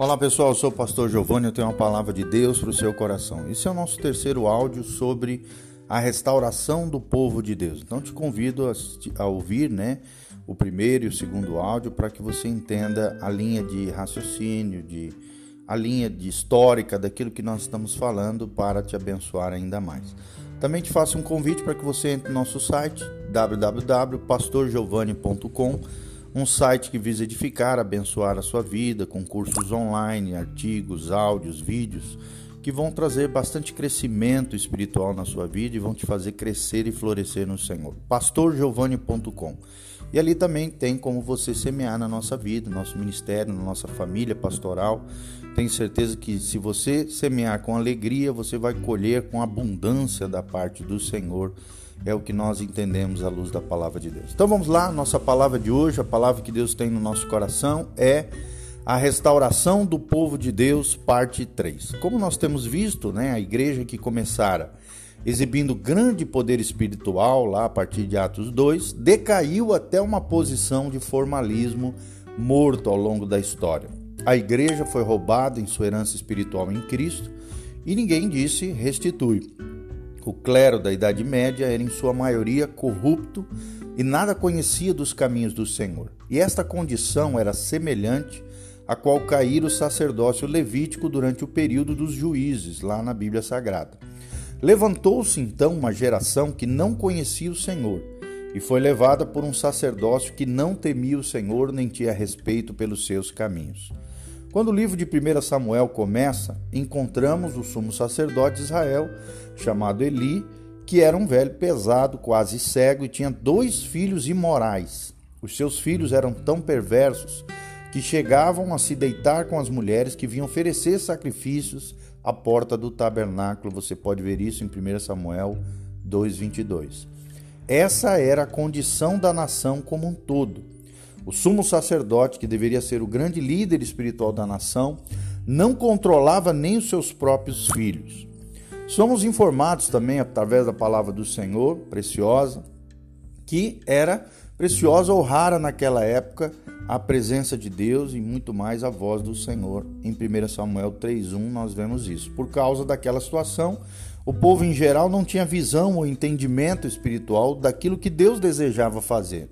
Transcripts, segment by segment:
Olá pessoal, eu sou o pastor Giovanni, eu tenho uma palavra de Deus para o seu coração. Esse é o nosso terceiro áudio sobre a restauração do povo de Deus. Então te convido a, ouvir né, o primeiro e o segundo áudio para que você entenda a linha de raciocínio, de, a linha de histórica daquilo que nós estamos falando para te abençoar ainda mais. Também te faço um convite para que você entre no nosso site www.pastorgiovanni.com um site que visa edificar, abençoar a sua vida com cursos online, artigos, áudios, vídeos que vão trazer bastante crescimento espiritual na sua vida e vão te fazer crescer e florescer no Senhor. pastorgiovanni.com. E ali também tem como você semear na nossa vida, no nosso ministério, na nossa família pastoral. Tenho certeza que se você semear com alegria, você vai colher com abundância da parte do Senhor é o que nós entendemos à luz da palavra de Deus. Então vamos lá, nossa palavra de hoje, a palavra que Deus tem no nosso coração é a restauração do povo de Deus, parte 3. Como nós temos visto, né, a igreja que começara exibindo grande poder espiritual lá a partir de Atos 2, decaiu até uma posição de formalismo morto ao longo da história. A igreja foi roubada em sua herança espiritual em Cristo e ninguém disse restitui. O clero da Idade Média era, em sua maioria, corrupto e nada conhecia dos caminhos do Senhor. E esta condição era semelhante à qual caíra o sacerdócio levítico durante o período dos juízes, lá na Bíblia Sagrada. Levantou-se então uma geração que não conhecia o Senhor e foi levada por um sacerdócio que não temia o Senhor nem tinha respeito pelos seus caminhos. Quando o livro de 1 Samuel começa, encontramos o sumo sacerdote de Israel, chamado Eli, que era um velho pesado, quase cego, e tinha dois filhos imorais. Os seus filhos eram tão perversos que chegavam a se deitar com as mulheres que vinham oferecer sacrifícios à porta do tabernáculo. Você pode ver isso em 1 Samuel 2:22. Essa era a condição da nação como um todo. O sumo sacerdote, que deveria ser o grande líder espiritual da nação, não controlava nem os seus próprios filhos. Somos informados também através da palavra do Senhor, preciosa, que era preciosa ou rara naquela época a presença de Deus e muito mais a voz do Senhor. Em 1 Samuel 3:1 nós vemos isso. Por causa daquela situação, o povo em geral não tinha visão ou entendimento espiritual daquilo que Deus desejava fazer.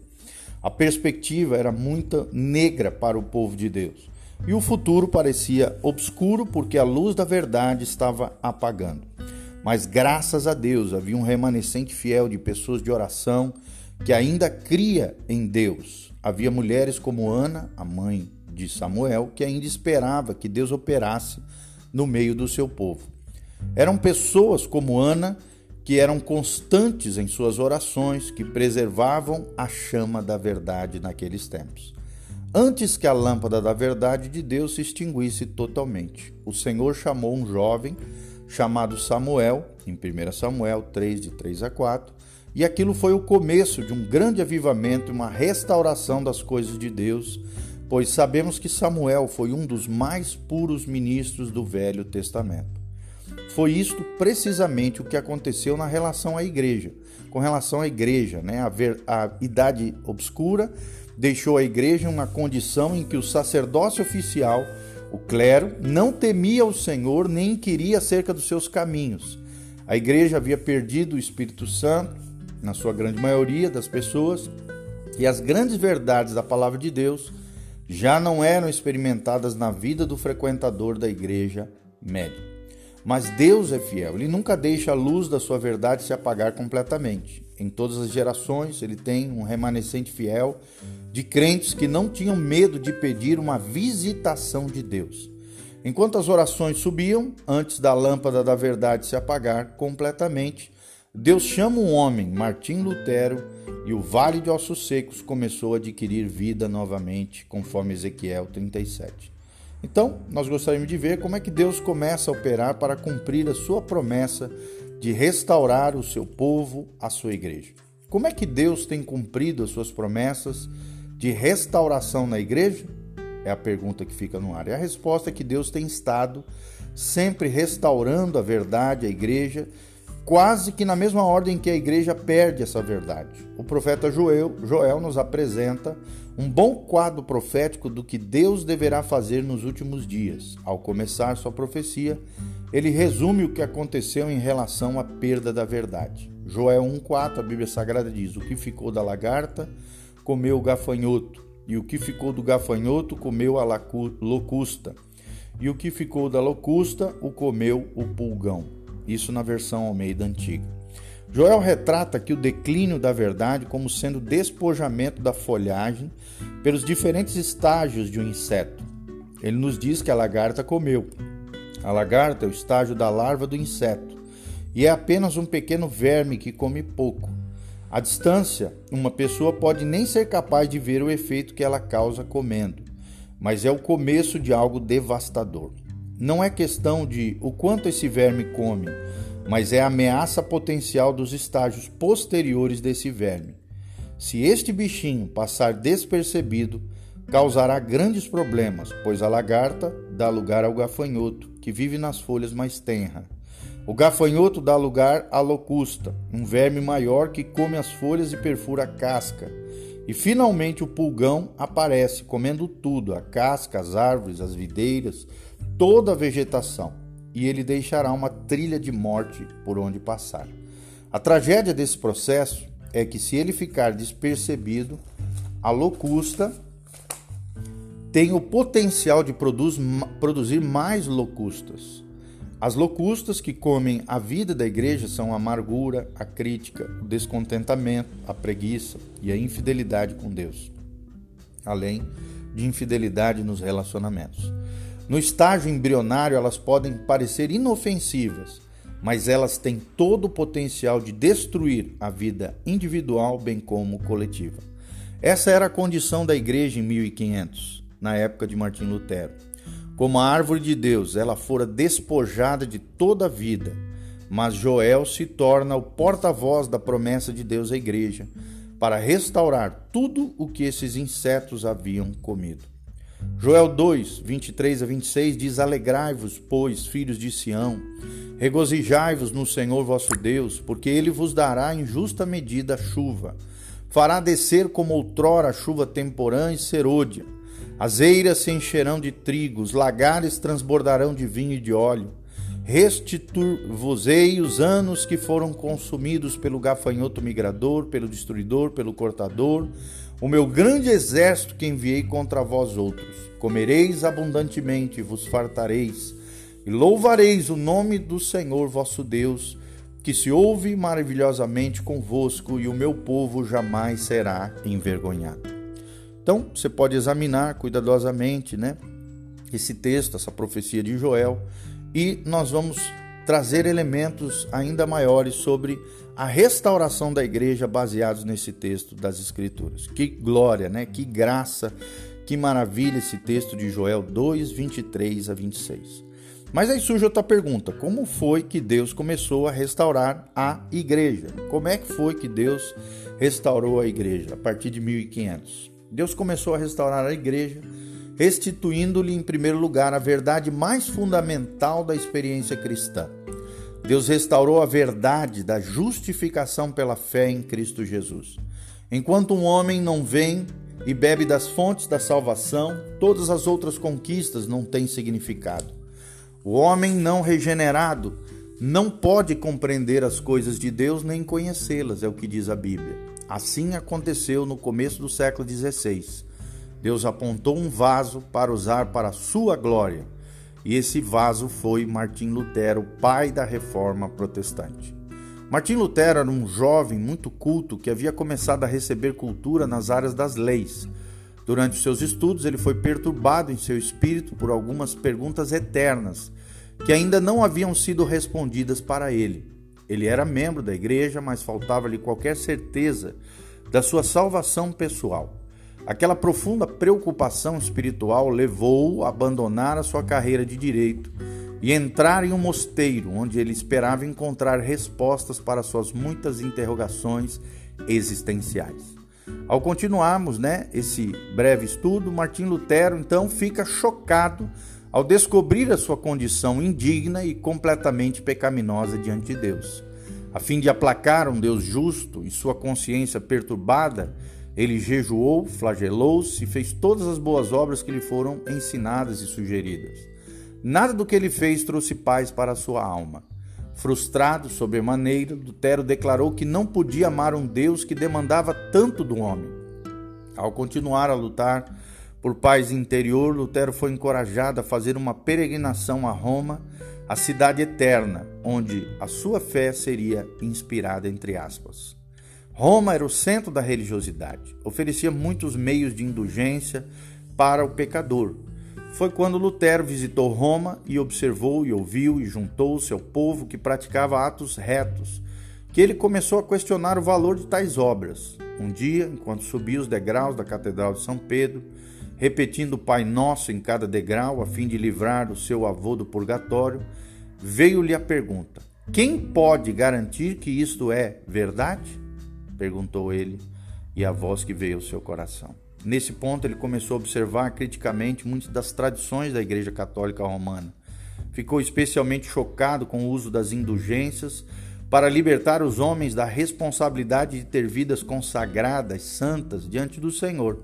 A perspectiva era muito negra para o povo de Deus. E o futuro parecia obscuro porque a luz da verdade estava apagando. Mas graças a Deus havia um remanescente fiel de pessoas de oração que ainda cria em Deus. Havia mulheres como Ana, a mãe de Samuel, que ainda esperava que Deus operasse no meio do seu povo. Eram pessoas como Ana que eram constantes em suas orações, que preservavam a chama da verdade naqueles tempos. Antes que a lâmpada da verdade de Deus se extinguisse totalmente, o Senhor chamou um jovem chamado Samuel, em 1 Samuel 3, de 3 a 4, e aquilo foi o começo de um grande avivamento uma restauração das coisas de Deus, pois sabemos que Samuel foi um dos mais puros ministros do Velho Testamento. Foi isto precisamente o que aconteceu na relação à igreja. Com relação à igreja, né? a, ver, a idade obscura deixou a igreja uma condição em que o sacerdócio oficial, o clero, não temia o Senhor nem queria acerca dos seus caminhos. A igreja havia perdido o Espírito Santo, na sua grande maioria das pessoas, e as grandes verdades da palavra de Deus já não eram experimentadas na vida do frequentador da igreja média. Mas Deus é fiel, ele nunca deixa a luz da sua verdade se apagar completamente. Em todas as gerações, ele tem um remanescente fiel de crentes que não tinham medo de pedir uma visitação de Deus. Enquanto as orações subiam, antes da lâmpada da verdade se apagar completamente, Deus chama um homem, Martim Lutero, e o vale de ossos secos começou a adquirir vida novamente, conforme Ezequiel 37. Então, nós gostaríamos de ver como é que Deus começa a operar para cumprir a sua promessa de restaurar o seu povo, a sua igreja. Como é que Deus tem cumprido as suas promessas de restauração na igreja? É a pergunta que fica no ar. E a resposta é que Deus tem estado sempre restaurando a verdade, a igreja, quase que na mesma ordem que a igreja perde essa verdade. O profeta Joel, Joel nos apresenta um bom quadro profético do que Deus deverá fazer nos últimos dias. Ao começar sua profecia, ele resume o que aconteceu em relação à perda da verdade. Joel 1,4, a Bíblia Sagrada diz: O que ficou da lagarta comeu o gafanhoto, e o que ficou do gafanhoto comeu a locusta, e o que ficou da locusta o comeu o pulgão. Isso na versão Almeida antiga. Joel retrata aqui o declínio da verdade como sendo despojamento da folhagem pelos diferentes estágios de um inseto. Ele nos diz que a lagarta comeu. A lagarta é o estágio da larva do inseto e é apenas um pequeno verme que come pouco. À distância, uma pessoa pode nem ser capaz de ver o efeito que ela causa comendo, mas é o começo de algo devastador. Não é questão de o quanto esse verme come, mas é a ameaça potencial dos estágios posteriores desse verme. Se este bichinho passar despercebido, causará grandes problemas, pois a lagarta dá lugar ao gafanhoto, que vive nas folhas mais tenras. O gafanhoto dá lugar à locusta, um verme maior que come as folhas e perfura a casca. E finalmente o pulgão aparece, comendo tudo: a casca, as árvores, as videiras, toda a vegetação, e ele deixará uma trilha de morte por onde passar. A tragédia desse processo é que, se ele ficar despercebido, a locusta tem o potencial de produz, produzir mais locustas. As locustas que comem a vida da igreja são a amargura, a crítica, o descontentamento, a preguiça e a infidelidade com Deus, além de infidelidade nos relacionamentos. No estágio embrionário, elas podem parecer inofensivas, mas elas têm todo o potencial de destruir a vida individual, bem como coletiva. Essa era a condição da igreja em 1500, na época de Martim Lutero. Como a árvore de Deus, ela fora despojada de toda a vida, mas Joel se torna o porta-voz da promessa de Deus à igreja, para restaurar tudo o que esses insetos haviam comido. Joel 2, 23 a 26 diz: Alegrai-vos, pois, filhos de Sião, regozijai-vos no Senhor vosso Deus, porque ele vos dará em justa medida chuva. Fará descer como outrora a chuva temporã e serôdia. As eiras se encherão de trigo, os lagares transbordarão de vinho e de óleo. Restituir-vos-ei os anos que foram consumidos pelo gafanhoto migrador, pelo destruidor, pelo cortador, o meu grande exército que enviei contra vós outros. Comereis abundantemente, vos fartareis, e louvareis o nome do Senhor vosso Deus, que se ouve maravilhosamente convosco, e o meu povo jamais será envergonhado. Então, você pode examinar cuidadosamente, né, esse texto, essa profecia de Joel, e nós vamos trazer elementos ainda maiores sobre a restauração da igreja baseados nesse texto das Escrituras. Que glória, né? Que graça, que maravilha esse texto de Joel 2, 23 a 26. Mas aí surge outra pergunta: como foi que Deus começou a restaurar a igreja? Como é que foi que Deus restaurou a igreja a partir de 1500? Deus começou a restaurar a igreja restituindo-lhe em primeiro lugar a verdade mais fundamental da experiência cristã. Deus restaurou a verdade da justificação pela fé em Cristo Jesus. Enquanto um homem não vem e bebe das fontes da salvação, todas as outras conquistas não têm significado. O homem não regenerado não pode compreender as coisas de Deus nem conhecê-las, é o que diz a Bíblia. Assim aconteceu no começo do século XVI. Deus apontou um vaso para usar para a sua glória. E esse vaso foi Martim Lutero, pai da reforma protestante. Martim Lutero era um jovem muito culto que havia começado a receber cultura nas áreas das leis. Durante seus estudos, ele foi perturbado em seu espírito por algumas perguntas eternas que ainda não haviam sido respondidas para ele. Ele era membro da igreja, mas faltava-lhe qualquer certeza da sua salvação pessoal. Aquela profunda preocupação espiritual levou-o a abandonar a sua carreira de direito e entrar em um mosteiro onde ele esperava encontrar respostas para suas muitas interrogações existenciais. Ao continuarmos, né, esse breve estudo, Martim Lutero então fica chocado ao descobrir a sua condição indigna e completamente pecaminosa diante de Deus. A fim de aplacar um Deus justo e sua consciência perturbada, ele jejuou, flagelou-se e fez todas as boas obras que lhe foram ensinadas e sugeridas. Nada do que ele fez trouxe paz para a sua alma. Frustrado sobremaneira, Lutero declarou que não podia amar um Deus que demandava tanto do homem. Ao continuar a lutar por paz interior, Lutero foi encorajado a fazer uma peregrinação a Roma, a cidade eterna, onde a sua fé seria inspirada entre aspas. Roma era o centro da religiosidade, oferecia muitos meios de indulgência para o pecador. Foi quando Lutero visitou Roma e observou e ouviu e juntou-se ao povo que praticava atos retos, que ele começou a questionar o valor de tais obras. Um dia, enquanto subia os degraus da Catedral de São Pedro, repetindo o Pai Nosso em cada degrau, a fim de livrar o seu avô do purgatório, veio-lhe a pergunta: Quem pode garantir que isto é verdade? Perguntou ele, e a voz que veio ao seu coração. Nesse ponto, ele começou a observar criticamente muitas das tradições da Igreja Católica Romana. Ficou especialmente chocado com o uso das indulgências para libertar os homens da responsabilidade de ter vidas consagradas, santas, diante do Senhor.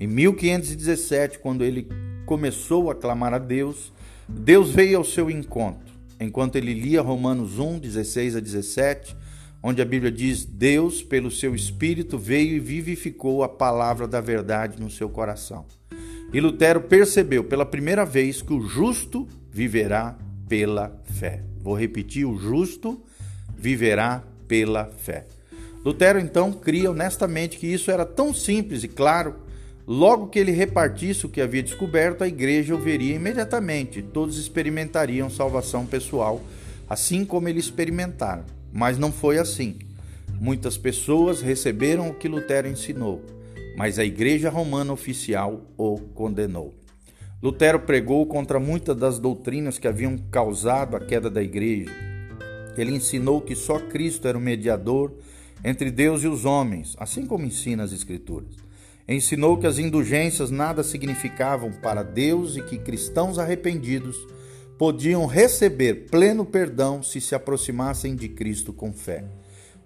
Em 1517, quando ele começou a clamar a Deus, Deus veio ao seu encontro. Enquanto ele lia Romanos 1, 16 a 17, onde a Bíblia diz: Deus, pelo seu Espírito, veio e vivificou a palavra da verdade no seu coração. E Lutero percebeu pela primeira vez que o justo viverá pela fé. Vou repetir: o justo viverá pela fé. Lutero então cria honestamente que isso era tão simples e claro Logo que ele repartisse o que havia descoberto, a igreja o veria imediatamente. Todos experimentariam salvação pessoal, assim como ele experimentaram. Mas não foi assim. Muitas pessoas receberam o que Lutero ensinou, mas a igreja romana oficial o condenou. Lutero pregou contra muitas das doutrinas que haviam causado a queda da igreja. Ele ensinou que só Cristo era o mediador entre Deus e os homens, assim como ensina as Escrituras. Ensinou que as indulgências nada significavam para Deus e que cristãos arrependidos podiam receber pleno perdão se se aproximassem de Cristo com fé.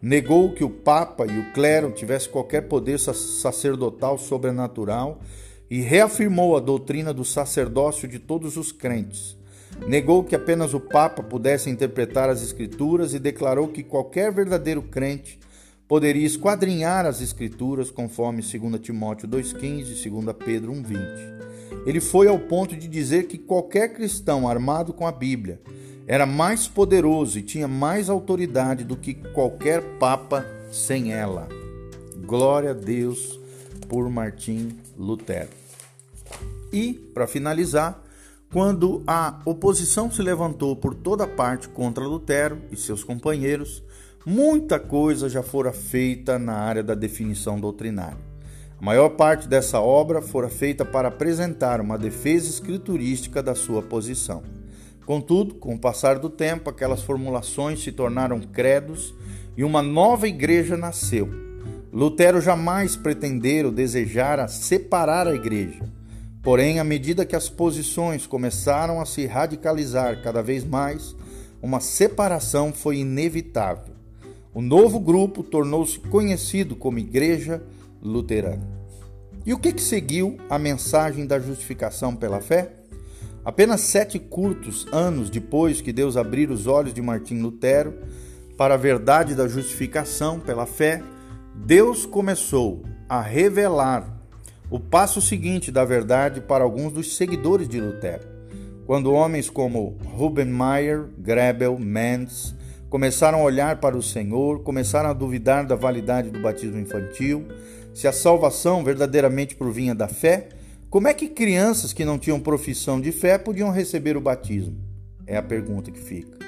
Negou que o Papa e o clero tivessem qualquer poder sacerdotal sobrenatural e reafirmou a doutrina do sacerdócio de todos os crentes. Negou que apenas o Papa pudesse interpretar as Escrituras e declarou que qualquer verdadeiro crente poderia esquadrinhar as Escrituras conforme 2 Timóteo 2,15 e 2 Pedro 1,20. Ele foi ao ponto de dizer que qualquer cristão armado com a Bíblia era mais poderoso e tinha mais autoridade do que qualquer papa sem ela. Glória a Deus por Martim Lutero. E, para finalizar, quando a oposição se levantou por toda parte contra Lutero e seus companheiros, muita coisa já fora feita na área da definição doutrinária. A maior parte dessa obra fora feita para apresentar uma defesa escriturística da sua posição. Contudo, com o passar do tempo, aquelas formulações se tornaram credos e uma nova igreja nasceu. Lutero jamais pretendera ou desejara separar a igreja. Porém, à medida que as posições começaram a se radicalizar cada vez mais, uma separação foi inevitável. O novo grupo tornou-se conhecido como Igreja Luterana. E o que, que seguiu a mensagem da justificação pela fé? Apenas sete curtos anos depois que Deus abrir os olhos de Martim Lutero para a verdade da justificação pela fé, Deus começou a revelar o passo seguinte da verdade para alguns dos seguidores de Lutero. Quando homens como Ruben Meyer, Grebel, Mendes, começaram a olhar para o Senhor, começaram a duvidar da validade do batismo infantil, se a salvação verdadeiramente provinha da fé, como é que crianças que não tinham profissão de fé podiam receber o batismo? É a pergunta que fica.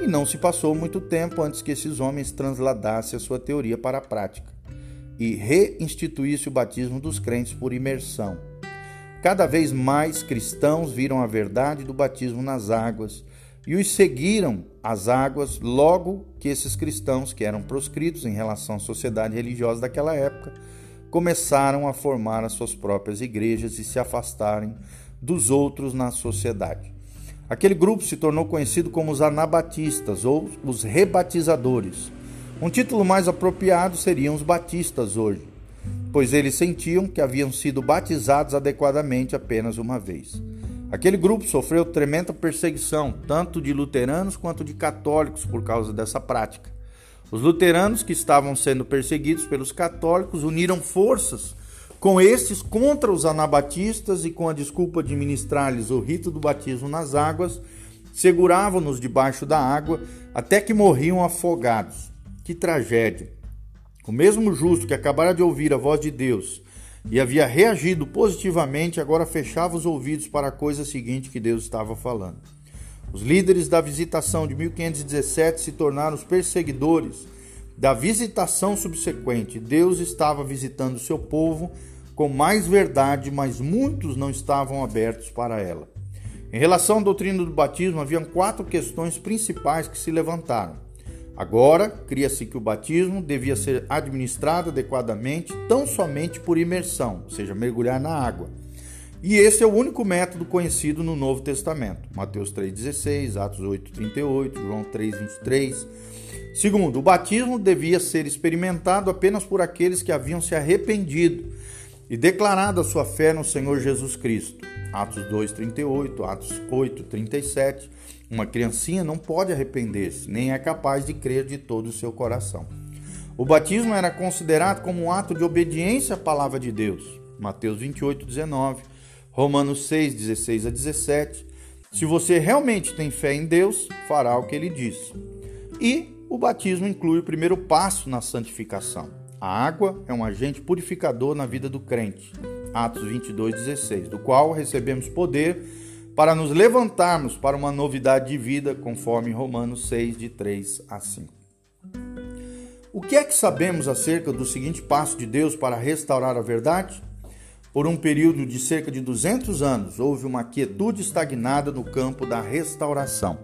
E não se passou muito tempo antes que esses homens transladassem a sua teoria para a prática e reinstituísse o batismo dos crentes por imersão. Cada vez mais cristãos viram a verdade do batismo nas águas e os seguiram às águas logo que esses cristãos, que eram proscritos em relação à sociedade religiosa daquela época, começaram a formar as suas próprias igrejas e se afastarem dos outros na sociedade. Aquele grupo se tornou conhecido como os anabatistas ou os rebatizadores. Um título mais apropriado seriam os batistas hoje, pois eles sentiam que haviam sido batizados adequadamente apenas uma vez. Aquele grupo sofreu tremenda perseguição, tanto de luteranos quanto de católicos, por causa dessa prática. Os luteranos, que estavam sendo perseguidos pelos católicos, uniram forças com estes contra os anabatistas e com a desculpa de ministrar-lhes o rito do batismo nas águas, seguravam-nos debaixo da água até que morriam afogados. Que tragédia! O mesmo justo que acabara de ouvir a voz de Deus e havia reagido positivamente, agora fechava os ouvidos para a coisa seguinte que Deus estava falando. Os líderes da visitação de 1517 se tornaram os perseguidores da visitação subsequente. Deus estava visitando seu povo com mais verdade, mas muitos não estavam abertos para ela. Em relação à doutrina do batismo, haviam quatro questões principais que se levantaram. Agora, cria-se que o batismo devia ser administrado adequadamente tão somente por imersão, ou seja, mergulhar na água. E esse é o único método conhecido no Novo Testamento. Mateus 3,16, Atos 8,38, João 3,23. Segundo, o batismo devia ser experimentado apenas por aqueles que haviam se arrependido e declarado a sua fé no Senhor Jesus Cristo. Atos 2:38, Atos 8:37. Uma criancinha não pode arrepender-se, nem é capaz de crer de todo o seu coração. O batismo era considerado como um ato de obediência à palavra de Deus. Mateus 28:19, Romanos 6:16 a 17. Se você realmente tem fé em Deus, fará o que ele diz. E o batismo inclui o primeiro passo na santificação. A água é um agente purificador na vida do crente. Atos 22:16, do qual recebemos poder para nos levantarmos para uma novidade de vida, conforme Romanos 6 de 3 a 5. O que é que sabemos acerca do seguinte passo de Deus para restaurar a verdade? Por um período de cerca de 200 anos, houve uma quietude estagnada no campo da restauração.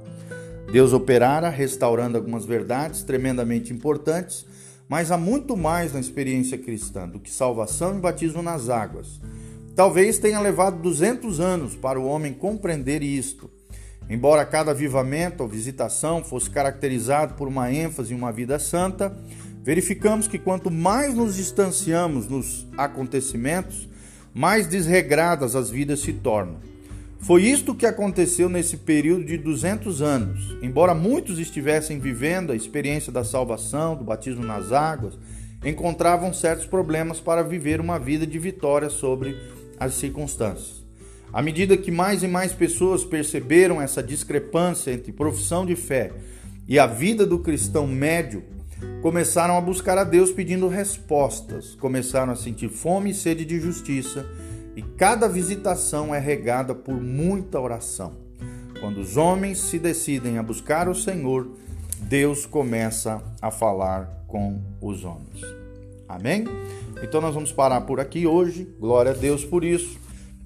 Deus operara restaurando algumas verdades tremendamente importantes mas há muito mais na experiência cristã do que salvação e batismo nas águas. Talvez tenha levado 200 anos para o homem compreender isto. Embora cada avivamento ou visitação fosse caracterizado por uma ênfase em uma vida santa, verificamos que quanto mais nos distanciamos nos acontecimentos, mais desregradas as vidas se tornam. Foi isto que aconteceu nesse período de 200 anos. Embora muitos estivessem vivendo a experiência da salvação, do batismo nas águas, encontravam certos problemas para viver uma vida de vitória sobre as circunstâncias. À medida que mais e mais pessoas perceberam essa discrepância entre profissão de fé e a vida do cristão médio, começaram a buscar a Deus pedindo respostas, começaram a sentir fome e sede de justiça e cada visitação é regada por muita oração. Quando os homens se decidem a buscar o Senhor, Deus começa a falar com os homens. Amém? Então nós vamos parar por aqui hoje. Glória a Deus por isso.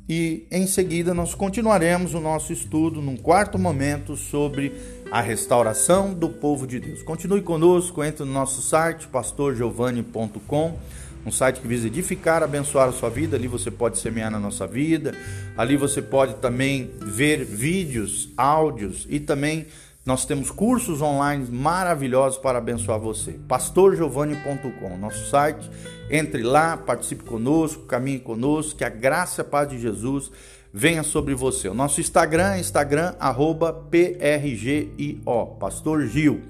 E em seguida nós continuaremos o nosso estudo num quarto momento sobre a restauração do povo de Deus. Continue conosco, entre no nosso site pastorgiovanni.com um site que visa edificar, abençoar a sua vida. Ali você pode semear na nossa vida. Ali você pode também ver vídeos, áudios e também nós temos cursos online maravilhosos para abençoar você. pastorgiovanni.com, nosso site. Entre lá, participe conosco, caminhe conosco, que a graça e a paz de Jesus venha sobre você. O nosso Instagram é Instagram, arroba PRGIO, Pastor Gil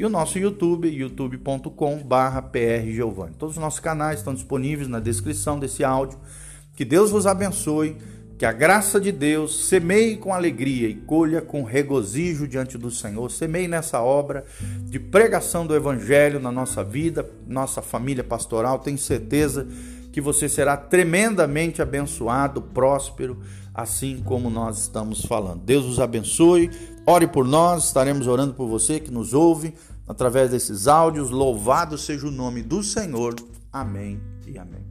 e o nosso YouTube, youtube.com.br prgiovanni. Todos os nossos canais estão disponíveis na descrição desse áudio. Que Deus vos abençoe, que a graça de Deus semeie com alegria e colha com regozijo diante do Senhor. Semeie nessa obra de pregação do Evangelho na nossa vida, nossa família pastoral. Tenho certeza que você será tremendamente abençoado, próspero, assim como nós estamos falando. Deus os abençoe. Ore por nós, estaremos orando por você que nos ouve através desses áudios. Louvado seja o nome do Senhor. Amém e amém.